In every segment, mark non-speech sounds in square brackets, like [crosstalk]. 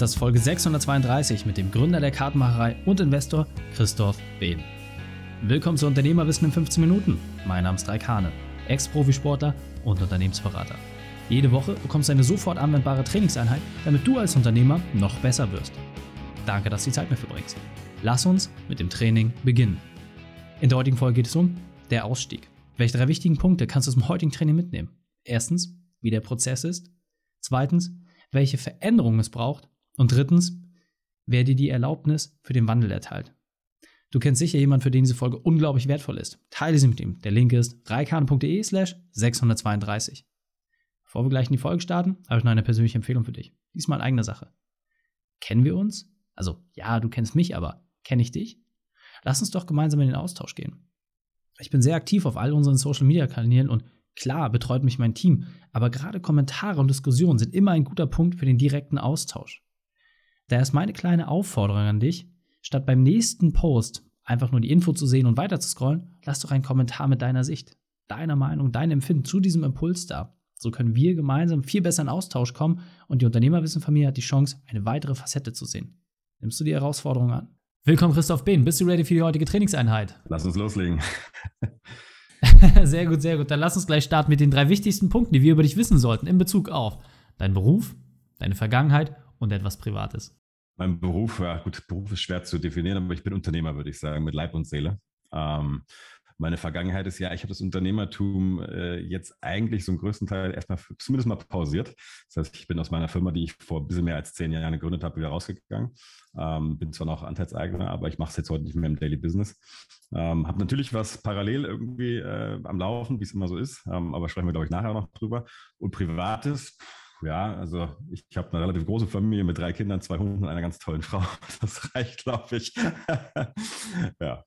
Das ist Folge 632 mit dem Gründer der Kartenmacherei und Investor Christoph Behn. Willkommen zu Unternehmerwissen in 15 Minuten. Mein Name ist Raikane, Ex-Profisportler und Unternehmensberater. Jede Woche bekommst du eine sofort anwendbare Trainingseinheit, damit du als Unternehmer noch besser wirst. Danke, dass du die Zeit mir verbringst. Lass uns mit dem Training beginnen. In der heutigen Folge geht es um der Ausstieg. Welche drei wichtigen Punkte kannst du dem heutigen Training mitnehmen? Erstens, wie der Prozess ist. Zweitens, welche Veränderungen es braucht. Und drittens, wer dir die Erlaubnis für den Wandel erteilt. Du kennst sicher jemanden, für den diese Folge unglaublich wertvoll ist. Teile sie mit ihm. Der Link ist reikane.de slash 632. Bevor wir gleich in die Folge starten, habe ich noch eine persönliche Empfehlung für dich. Diesmal in eigener Sache. Kennen wir uns? Also, ja, du kennst mich, aber kenne ich dich? Lass uns doch gemeinsam in den Austausch gehen. Ich bin sehr aktiv auf all unseren Social Media Kanälen und klar betreut mich mein Team, aber gerade Kommentare und Diskussionen sind immer ein guter Punkt für den direkten Austausch. Daher ist meine kleine Aufforderung an dich, statt beim nächsten Post einfach nur die Info zu sehen und weiter zu scrollen, lass doch einen Kommentar mit deiner Sicht, deiner Meinung, deinem Empfinden zu diesem Impuls da. So können wir gemeinsam viel besser in Austausch kommen und die Unternehmerwissenfamilie hat die Chance, eine weitere Facette zu sehen. Nimmst du die Herausforderung an? Willkommen, Christoph Behn. Bist du ready für die heutige Trainingseinheit? Lass uns loslegen. [laughs] sehr gut, sehr gut. Dann lass uns gleich starten mit den drei wichtigsten Punkten, die wir über dich wissen sollten in Bezug auf deinen Beruf, deine Vergangenheit und etwas Privates. Mein Beruf, ja gut, Beruf ist schwer zu definieren, aber ich bin Unternehmer, würde ich sagen, mit Leib und Seele. Ähm, meine Vergangenheit ist ja, ich habe das Unternehmertum äh, jetzt eigentlich so einen größten Teil erstmal zumindest mal pausiert. Das heißt, ich bin aus meiner Firma, die ich vor ein bisschen mehr als zehn Jahren gegründet habe, wieder rausgegangen. Ähm, bin zwar noch Anteilseigner, aber ich mache es jetzt heute nicht mehr im Daily Business. Ähm, habe natürlich was parallel irgendwie äh, am Laufen, wie es immer so ist, ähm, aber sprechen wir, glaube ich, nachher noch drüber. Und Privates, ja, also ich, habe eine relativ große Familie mit drei Kindern, zwei Hunden und einer ganz tollen Frau. [laughs] Das reicht, glaube ich. [laughs] ja.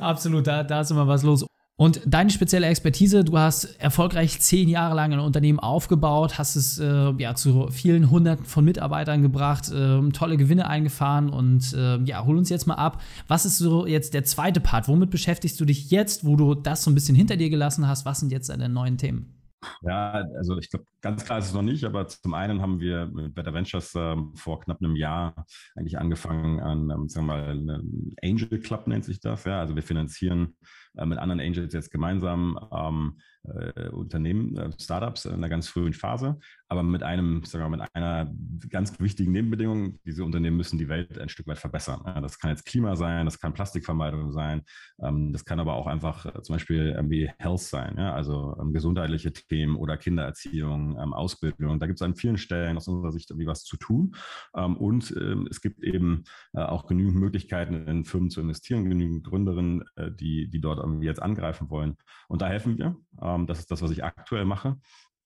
Absolut, da, da ist immer was los. Und deine spezielle Expertise, du hast erfolgreich zehn Jahre lang ein Unternehmen aufgebaut, hast es äh, ja zu vielen Hunderten von Mitarbeitern gebracht, äh, tolle Gewinne eingefahren und äh, ja, hol uns jetzt mal ab. Was ist so jetzt der zweite Part? Womit beschäftigst du dich jetzt, wo du das so ein bisschen hinter dir gelassen hast? Was sind jetzt deine neuen Themen? Ja, also ich glaube, ganz klar ist es noch nicht, aber zum einen haben wir mit Better Ventures ähm, vor knapp einem Jahr eigentlich angefangen an, ähm, sagen wir mal, Angel Club nennt sich das. Ja, also wir finanzieren äh, mit anderen Angels jetzt gemeinsam ähm, äh, Unternehmen, äh, Startups in einer ganz frühen Phase, aber mit einem, sagen wir mal, mit einer ganz wichtigen Nebenbedingung, diese Unternehmen müssen die Welt ein Stück weit verbessern. Das kann jetzt Klima sein, das kann Plastikvermeidung sein, ähm, das kann aber auch einfach äh, zum Beispiel irgendwie Health sein, ja, also ähm, gesundheitliche Themen oder Kindererziehung, ähm, Ausbildung. Da gibt es an vielen Stellen aus unserer Sicht irgendwie was zu tun. Ähm, und ähm, es gibt eben äh, auch genügend Möglichkeiten, in Firmen zu investieren, genügend Gründerinnen, äh, die, die dort irgendwie jetzt angreifen wollen. Und da helfen wir. Ähm, das ist das, was ich aktuell mache.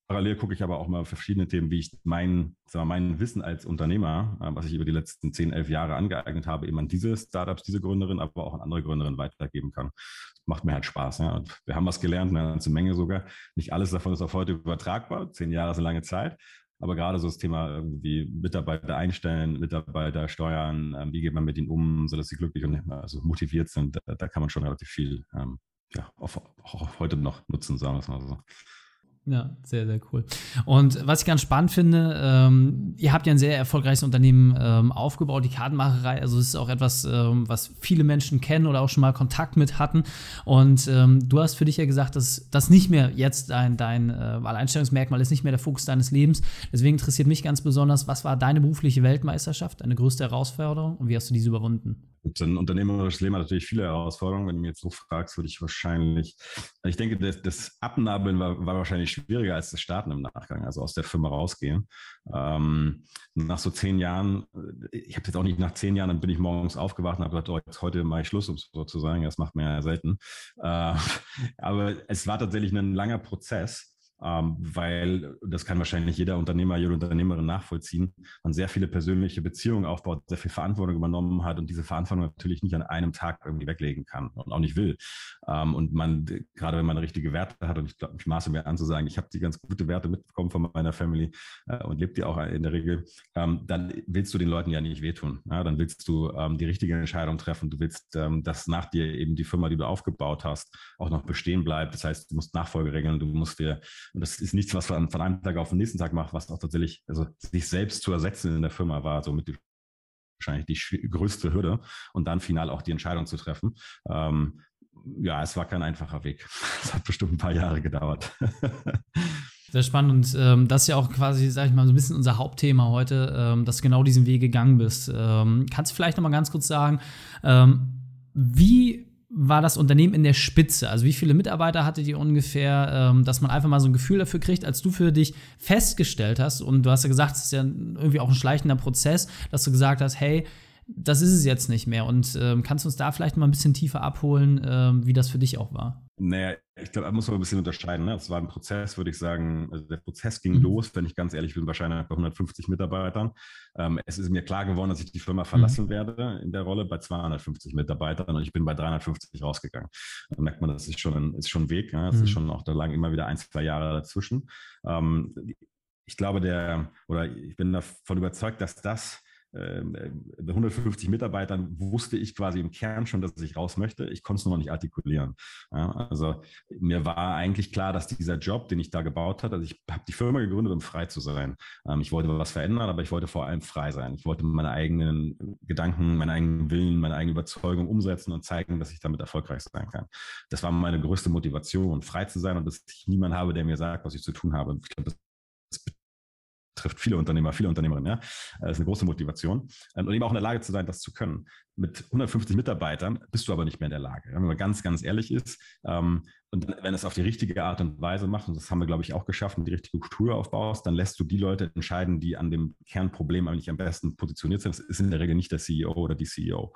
Parallel gucke ich aber auch mal verschiedene Themen, wie ich mein, sagen wir, mein Wissen als Unternehmer, äh, was ich über die letzten 10, 11 Jahre angeeignet habe, eben an diese Startups, diese Gründerin, aber auch an andere Gründerinnen weitergeben kann. Macht mir halt Spaß. Ja. Und wir haben was gelernt, eine ganze Menge sogar. Nicht alles davon ist auf heute übertragbar. Zehn Jahre ist eine lange Zeit. Aber gerade so das Thema irgendwie Mitarbeiter einstellen, Mitarbeiter steuern, ähm, wie geht man mit ihnen um, sodass sie glücklich und also motiviert sind, da, da kann man schon relativ viel ähm, ja, auch, auch heute noch nutzen, sagen wir es mal so. Ja, sehr, sehr cool. Und was ich ganz spannend finde, ähm, ihr habt ja ein sehr erfolgreiches Unternehmen ähm, aufgebaut, die Kartenmacherei. Also es ist auch etwas, ähm, was viele Menschen kennen oder auch schon mal Kontakt mit hatten. Und ähm, du hast für dich ja gesagt, dass das nicht mehr jetzt dein, dein äh, Alleinstellungsmerkmal ist, nicht mehr der Fokus deines Lebens. Deswegen interessiert mich ganz besonders, was war deine berufliche Weltmeisterschaft, deine größte Herausforderung und wie hast du diese überwunden? Ein unternehmerisches Leben hat natürlich viele Herausforderungen. Wenn du mich jetzt so fragst, würde ich wahrscheinlich, ich denke, das, das Abnabeln war, war, wahrscheinlich schwieriger als das Starten im Nachgang, also aus der Firma rausgehen. Ähm, nach so zehn Jahren, ich habe jetzt auch nicht nach zehn Jahren, dann bin ich morgens aufgewacht und habe gesagt, oh, jetzt heute mache ich Schluss, um so zu sagen. Das macht man ja selten. Äh, [laughs] aber es war tatsächlich ein langer Prozess weil das kann wahrscheinlich jeder Unternehmer, jede Unternehmerin nachvollziehen, man sehr viele persönliche Beziehungen aufbaut, sehr viel Verantwortung übernommen hat und diese Verantwortung natürlich nicht an einem Tag irgendwie weglegen kann und auch nicht will. Ähm, und man, gerade wenn man richtige Werte hat, und ich glaube, ich maße mir an zu sagen, ich habe die ganz gute Werte mitbekommen von meiner Family äh, und lebt die auch in der Regel, ähm, dann willst du den Leuten ja nicht wehtun. Dann willst du die richtige Entscheidung treffen. Du willst, dass nach dir eben die Firma, die du aufgebaut hast, auch noch bestehen bleibt. Das heißt, du musst Nachfolge regeln, du musst dir Und das ist nichts, was man von einem Tag auf den nächsten Tag macht, was auch tatsächlich, also sich selbst zu ersetzen in der Firma war somit die, wahrscheinlich die größte Hürde und dann final auch die Entscheidung zu treffen. Ähm, ja, es war kein einfacher Weg. [laughs] Es hat bestimmt ein paar Jahre gedauert. [laughs] Sehr spannend und ähm, das ist ja auch quasi, sag ich mal, so ein bisschen unser Hauptthema heute, ähm, dass du genau diesen Weg gegangen bist. Ähm, kannst du vielleicht noch mal ganz kurz sagen, ähm, wie war das Unternehmen in der Spitze? Also wie viele Mitarbeiter hattet ihr ungefähr, ähm, dass man einfach mal so ein Gefühl dafür kriegt, als du für dich festgestellt hast und du hast ja gesagt, es ist ja irgendwie auch ein schleichender Prozess, dass du gesagt hast, hey, das ist es jetzt nicht mehr. Und ähm, kannst du uns da vielleicht mal ein bisschen tiefer abholen, ähm, wie das für dich auch war? Naja, ich glaube, da muss man ein bisschen unterscheiden. Ne? Es war ein Prozess, würde ich sagen. Also der Prozess ging mhm. los, wenn ich ganz ehrlich bin, wahrscheinlich bei 150 Mitarbeitern. Ähm, es ist mir klar geworden, dass ich die Firma verlassen mhm. werde in der Rolle bei 250 Mitarbeitern und ich bin bei 350 rausgegangen. Da merkt man, das ist schon ein, ist schon ein Weg. Ne? Es mhm. ist schon auch da lang immer wieder ein, zwei Jahre dazwischen. Ähm, ich glaube, der, oder ich bin davon überzeugt, dass das äh, 150 Mitarbeitern wusste ich quasi im Kern schon, dass ich raus möchte. Ich konnte es nur noch nicht artikulieren. Ja, also mir war eigentlich klar, dass dieser Job, den ich da gebaut hatte, also ich habe die Firma gegründet, um frei zu sein. Ähm, ich wollte was verändern, aber ich wollte vor allem frei sein. Ich wollte meine eigenen Gedanken, meine eigenen Willen, meine eigene Überzeugung umsetzen und zeigen, dass ich damit erfolgreich sein kann. Das war meine größte Motivation, frei zu sein und dass ich niemanden habe, der mir sagt, was ich zu tun habe. Ich glaube, das trifft viele Unternehmer, viele Unternehmerinnen. Ja? Das ist eine große Motivation. Ähm, und eben auch in der Lage zu sein, das zu können. Mit 150 Mitarbeitern bist du aber nicht mehr in der Lage. Wenn man ganz, ganz ehrlich ist. Ähm, und wenn es auf die richtige Art und Weise macht, und das haben wir, glaube ich, auch geschafft, die richtige Kultur aufbaust, dann lässt du die Leute entscheiden, die an dem Kernproblem eigentlich am besten positioniert sind. Das ist in der Regel nicht der CEO oder die CEO.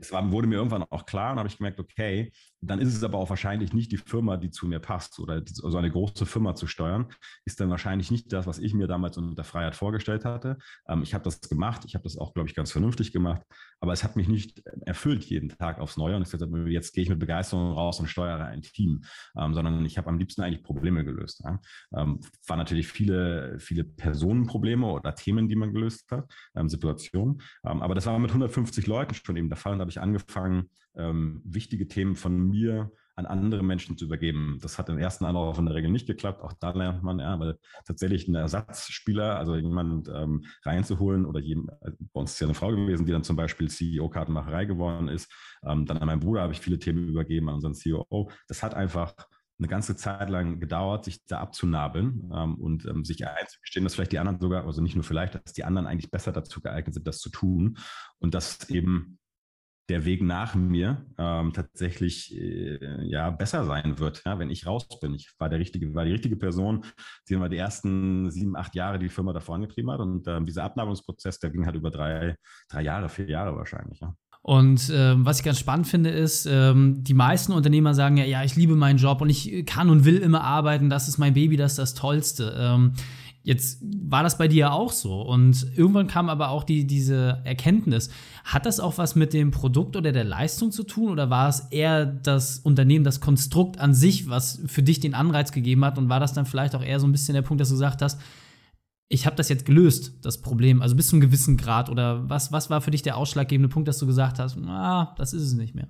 Es war, wurde mir irgendwann auch klar und habe ich gemerkt, okay, dann ist es aber auch wahrscheinlich nicht die Firma, die zu mir passt oder so also eine große Firma zu steuern, ist dann wahrscheinlich nicht das, was ich mir damals unter Freiheit vorgestellt hatte. Ähm, ich habe das gemacht, ich habe das auch, glaube ich, ganz vernünftig gemacht, aber es hat mich nicht erfüllt jeden Tag aufs Neue und ich gesagt, jetzt gehe ich mit Begeisterung raus und steuere ein Team, ähm, sondern ich habe am liebsten eigentlich Probleme gelöst. Ja. Ähm, waren natürlich viele, viele Personenprobleme oder Themen, die man gelöst hat, ähm, Situationen, ähm, aber das war mit 150 Leuten schon eben der Fall und da habe ich angefangen, ähm, wichtige Themen von mir an andere Menschen zu übergeben. Das hat im ersten Anlauf in der Regel nicht geklappt. Auch da lernt man, ja, weil tatsächlich einen Ersatzspieler, also jemand ähm, reinzuholen oder jemand, äh, bei uns ist ja eine Frau gewesen, die dann zum Beispiel CEO-Kartenmacherei geworden ist. Ähm, dann an meinen Bruder habe ich viele Themen übergeben, an unseren CEO. Das hat einfach eine ganze Zeit lang gedauert, sich da abzunabeln ähm, und ähm, sich einzugestehen, dass vielleicht die anderen sogar, also nicht nur vielleicht, dass die anderen eigentlich besser dazu geeignet sind, das zu tun und dass eben der Weg nach mir ähm, tatsächlich äh, ja besser sein wird, ja, wenn ich raus bin. Ich war der richtige, war die richtige Person, die immer die ersten sieben, acht Jahre die Firma davor angetrieben hat. Und ähm, dieser Abnabelungsprozess, der ging halt über drei, drei Jahre, vier Jahre wahrscheinlich. Ja. Und ähm, was ich ganz spannend finde, ist, ähm, die meisten Unternehmer sagen ja, ja, ich liebe meinen Job und ich kann und will immer arbeiten, das ist mein Baby, das ist das Tollste. Ähm, Jetzt war das bei dir ja auch so. Und irgendwann kam aber auch die, diese Erkenntnis. Hat das auch was mit dem Produkt oder der Leistung zu tun? Oder war es eher das Unternehmen, das Konstrukt an sich, was für dich den Anreiz gegeben hat? Und war das dann vielleicht auch eher so ein bisschen der Punkt, dass du gesagt hast, ich habe das jetzt gelöst, das Problem, also bis zu einem gewissen Grad? Oder was, was war für dich der ausschlaggebende Punkt, dass du gesagt hast, ah, das ist es nicht mehr?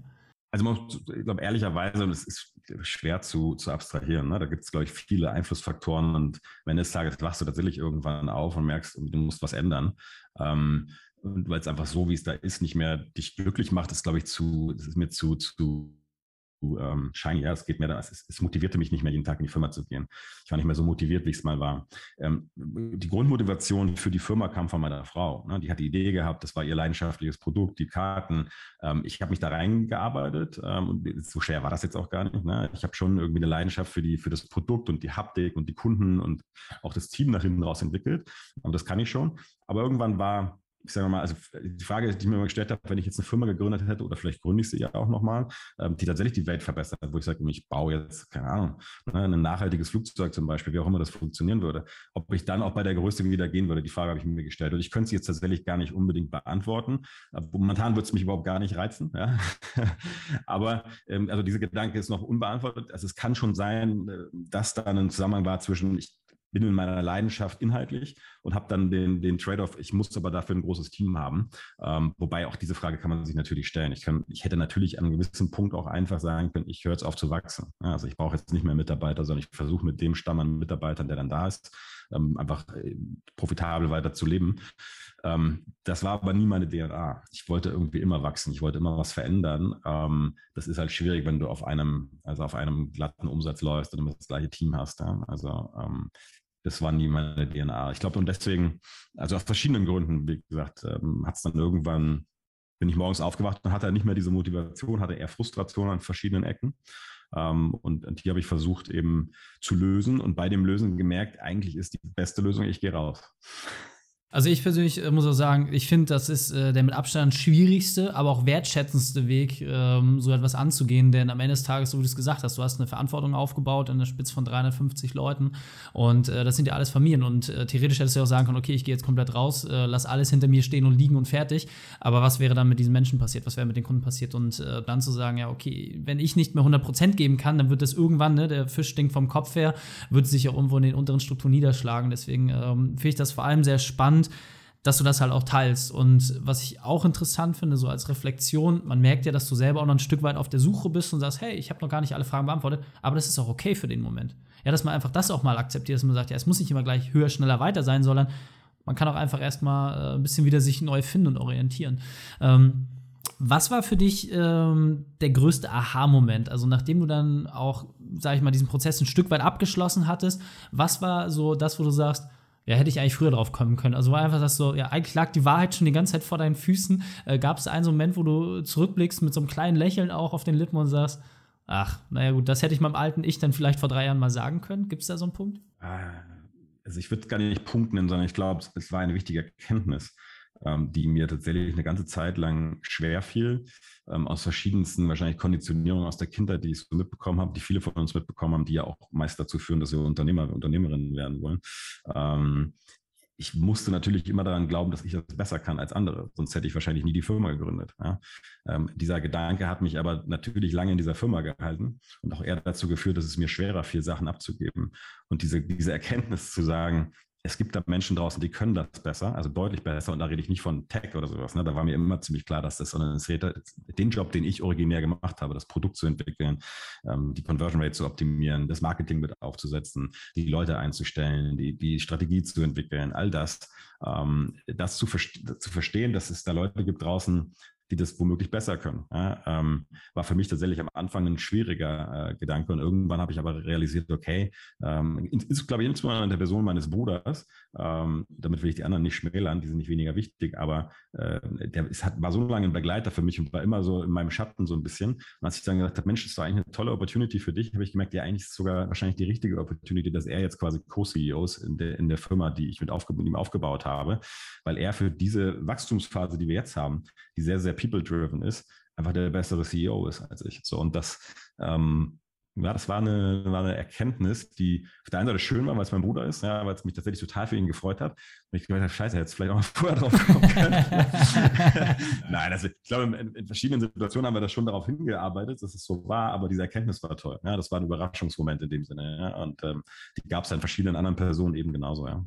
Also man, ich glaube ehrlicherweise, und es ist schwer zu, zu abstrahieren, ne? da gibt es, glaube ich, viele Einflussfaktoren und wenn des Tages wachst du tatsächlich irgendwann auf und merkst, du musst was ändern. Ähm, und weil es einfach so, wie es da ist, nicht mehr dich glücklich macht, ist, glaube ich, zu, das ist mir zu, zu ähm, shiny, ja, es geht mir da, es, es, motivierte mich nicht mehr, jeden Tag in die Firma zu gehen. Ich war nicht mehr so motiviert, wie es mal war. Ähm, die Grundmotivation für die Firma kam von meiner Frau. Ne? Die hat die Idee gehabt, das war ihr leidenschaftliches Produkt, die Karten. Ähm, ich habe mich da reingearbeitet ähm, und so schwer war das jetzt auch gar nicht. Ne? Ich habe schon irgendwie eine Leidenschaft für, die, für das Produkt und die Haptik und die Kunden und auch das Team nach hinten raus entwickelt. Und das kann ich schon. Aber irgendwann war ich sage mal, also die Frage, die ich mir immer gestellt habe, wenn ich jetzt eine Firma gegründet hätte, oder vielleicht gründe ich sie ja auch nochmal, ähm, die tatsächlich die Welt verbessert, wo ich sage, ich baue jetzt, keine Ahnung, ne, ein nachhaltiges Flugzeug zum Beispiel, wie auch immer das funktionieren würde, ob ich dann auch bei der Größe wieder gehen würde, die Frage habe ich mir gestellt. Und ich könnte sie jetzt tatsächlich gar nicht unbedingt beantworten. Momentan würde es mich überhaupt gar nicht reizen. Ja? [laughs] Aber ähm, also dieser Gedanke ist noch unbeantwortet. Also es kann schon sein, äh, dass da ein Zusammenhang war zwischen, ich bin in meiner Leidenschaft inhaltlich und habe dann den, den Trade-off, ich muss aber dafür ein großes Team haben. Ähm, wobei auch diese Frage kann man sich natürlich stellen. Ich, kann, ich hätte natürlich an einem gewissen Punkt auch einfach sagen können, ich höre jetzt auf zu wachsen. Ja, also ich brauche jetzt nicht mehr Mitarbeiter, sondern ich versuche mit dem Stamm an Mitarbeitern, der dann da ist, ähm, einfach äh, profitabel weiter zu leben. Ähm, das war aber nie meine DNA. Ich wollte irgendwie immer wachsen, ich wollte immer was verändern. Ähm, das ist halt schwierig, wenn du auf einem, also auf einem glatten Umsatz läufst und immer das gleiche Team hast. Ja? Also ähm, das war nie meine DNA. Ich glaube, und deswegen, also aus verschiedenen Gründen, wie gesagt, ähm, hat es dann irgendwann, bin ich morgens aufgewacht und hatte nicht mehr diese Motivation, hatte eher Frustration an verschiedenen Ecken. Ähm, und, und, die habe ich versucht eben zu lösen und bei dem Lösen gemerkt, eigentlich ist die beste Lösung, ich gehe raus. Also ich persönlich äh, muss auch sagen, ich finde, das ist äh, der mit Abstand schwierigste, aber auch wertschätzendste Weg, ähm, so etwas anzugehen. Denn am Ende des Tages, so wie du es gesagt hast, du hast eine Verantwortung aufgebaut an der Spitze von 350 Leuten und äh, das sind ja alles Familien. Und äh, theoretisch hättest du ja auch sagen können, okay, ich gehe jetzt komplett raus, äh, lass alles hinter mir stehen und liegen und fertig. Aber was wäre dann mit diesen Menschen passiert? Was wäre mit den Kunden passiert? Und äh, dann zu sagen, ja, okay, wenn ich nicht mehr 100% geben kann, dann wird das irgendwann, ne, der Fisch stinkt vom Kopf her, wird sich auch irgendwo in den unteren Strukturen niederschlagen. Deswegen ähm, finde ich das vor allem sehr spannend spannend, dass du das halt auch teilst. Und was ich auch interessant finde, so als Reflexion, man merkt ja, dass du selber auch noch ein Stück weit auf der Suche bist und sagst, hey, ich habe noch gar nicht alle Fragen beantwortet, aber das ist auch okay für den Moment. Ja, dass man einfach das auch mal akzeptiert, dass man sagt, ja, es muss nicht immer gleich höher, schneller, weiter sein, sondern man kann auch einfach erstmal äh, ein bisschen wieder sich neu finden und orientieren. Ähm, was war für dich ähm, der größte Aha-Moment? Also nachdem du dann auch, sag ich mal, diesen Prozess ein Stück weit abgeschlossen hattest, was war so das, wo du sagst, ja, hätte ich eigentlich früher drauf kommen können. Also war einfach das so, ja, eigentlich lag die Wahrheit schon die ganze Zeit vor deinen Füßen. Äh, Gab es einen so Moment, wo du zurückblickst mit so einem kleinen Lächeln auch auf den Lippen und sagst, ach, naja gut, das hätte ich meinem alten Ich dann vielleicht vor drei Jahren mal sagen können. Gibt es da so einen Punkt? Ah, also ich würde gar nicht Punkt nennen, sondern ich glaube, es war eine wichtige Erkenntnis ähm, die mir tatsächlich eine ganze Zeit lang schwer fiel, ähm, aus verschiedensten wahrscheinlich Konditionierungen aus der Kindheit, die ich so mitbekommen habe, die viele von uns mitbekommen haben, die ja auch meist dazu führen, dass wir Unternehmer, Unternehmerinnen werden wollen. Ähm, ich musste natürlich immer daran glauben, dass ich das besser kann als andere, sonst hätte ich wahrscheinlich nie die Firma gegründet. Ja. Ähm, dieser Gedanke hat mich aber natürlich lange in dieser Firma gehalten und auch eher dazu geführt, dass es mir schwerer fiel, Sachen abzugeben. Und diese, diese Erkenntnis zu sagen, es gibt da Menschen draußen, die können das besser, also deutlich besser. Und da rede ich nicht von Tech oder sowas. Ne? Da war mir immer ziemlich klar, dass das, sondern es redet den Job, den ich originär gemacht habe, das Produkt zu entwickeln, ähm, die Conversion Rate zu optimieren, das Marketing mit aufzusetzen, die Leute einzustellen, die, die Strategie zu entwickeln, all das. Ähm, das zu, zu verstehen, dass es da Leute gibt draußen, die das womöglich besser können. Ja, ähm, war für mich tatsächlich am Anfang ein schwieriger äh, Gedanke und irgendwann habe ich aber realisiert, okay, ähm, ist, glaube ich, insbesondere in der Person meines Bruders, ähm, damit will ich die anderen nicht schmälern, die sind nicht weniger wichtig, aber äh, der ist, hat, war so lange ein Begleiter für mich und war immer so in meinem Schatten so ein bisschen. Und als ich dann gesagt habe, Mensch, das war eigentlich eine tolle Opportunity für dich, habe ich gemerkt, ja, eigentlich ist es sogar wahrscheinlich die richtige Opportunity, dass er jetzt quasi Co-CEO ist in der, in der Firma, die ich mit, aufge mit ihm aufgebaut habe, weil er für diese Wachstumsphase, die wir jetzt haben, die sehr, sehr people-driven ist, einfach der bessere CEO ist als ich. So, und das, ähm, ja, das war eine, war eine Erkenntnis, die auf der einen Seite schön war, weil es mein Bruder ist, ja, weil es mich tatsächlich total für ihn gefreut hat. Und ich gedacht habe, scheiße, jetzt vielleicht auch mal [laughs] vorher drauf kommen können. [laughs] Nein, also ich glaube, in, in, verschiedenen Situationen haben wir das schon darauf hingearbeitet, dass es so war, aber diese Erkenntnis war toll. Ja, das war ein Überraschungsmoment in dem Sinne. Ja, und ähm, die gab es an verschiedenen anderen Personen eben genauso, ja.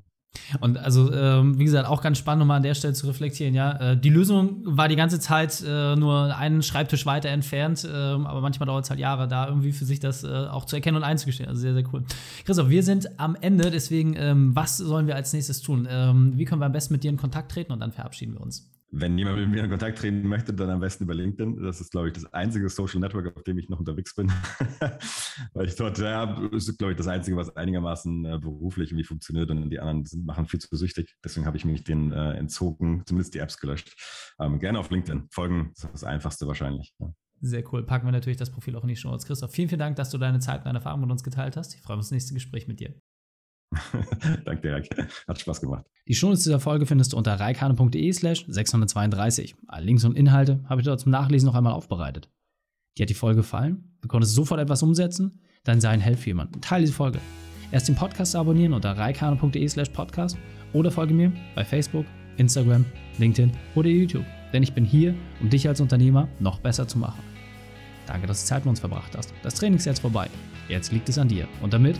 Und also, ähm, wie gesagt, auch ganz spannend, nochmal an der Stelle zu reflektieren, ja. Äh, die Lösung war die ganze Zeit äh, nur einen Schreibtisch weiter entfernt, äh, aber manchmal dauert es halt Jahre, da irgendwie für sich das äh, auch zu erkennen und einzugestehen. Also sehr, sehr cool. Christoph, wir sind am Ende, deswegen, ähm, was sollen wir als nächstes tun? Ähm, wie können wir am besten mit dir in Kontakt treten und dann verabschieden wir uns? Wenn jemand mit mir in Kontakt treten möchte, dann am besten über LinkedIn. Das ist, glaube ich, das einzige Social Network, auf dem ich noch unterwegs bin. [laughs] Weil ich dort, ja, ist, glaube ich, das einzige, was einigermaßen äh, beruflich irgendwie funktioniert und die anderen sind, machen viel zu süchtig. Deswegen habe ich mich den äh, entzogen, zumindest die Apps gelöscht. Ähm, gerne auf LinkedIn. Folgen ist das Einfachste wahrscheinlich. Ja. Sehr cool. Packen wir natürlich das Profil auch in die Show. Christoph, vielen, vielen Dank, dass du deine Zeit und deine Erfahrungen mit uns geteilt hast. Ich freue mich auf das nächste Gespräch mit dir. [laughs] Danke, Derek. Hat Spaß gemacht. Die Shownotes dieser Folge findest du unter reikane.de slash 632. Alle Links und Inhalte habe ich dort zum Nachlesen noch einmal aufbereitet. Dir hat die Folge gefallen? Du konntest sofort etwas umsetzen? Dann sei ein Held für jemanden. Teile diese Folge. Erst den Podcast abonnieren unter reikane.de slash podcast oder folge mir bei Facebook, Instagram, LinkedIn oder YouTube. Denn ich bin hier, um dich als Unternehmer noch besser zu machen. Danke, dass du Zeit mit uns verbracht hast. Das Training ist jetzt vorbei. Jetzt liegt es an dir. Und damit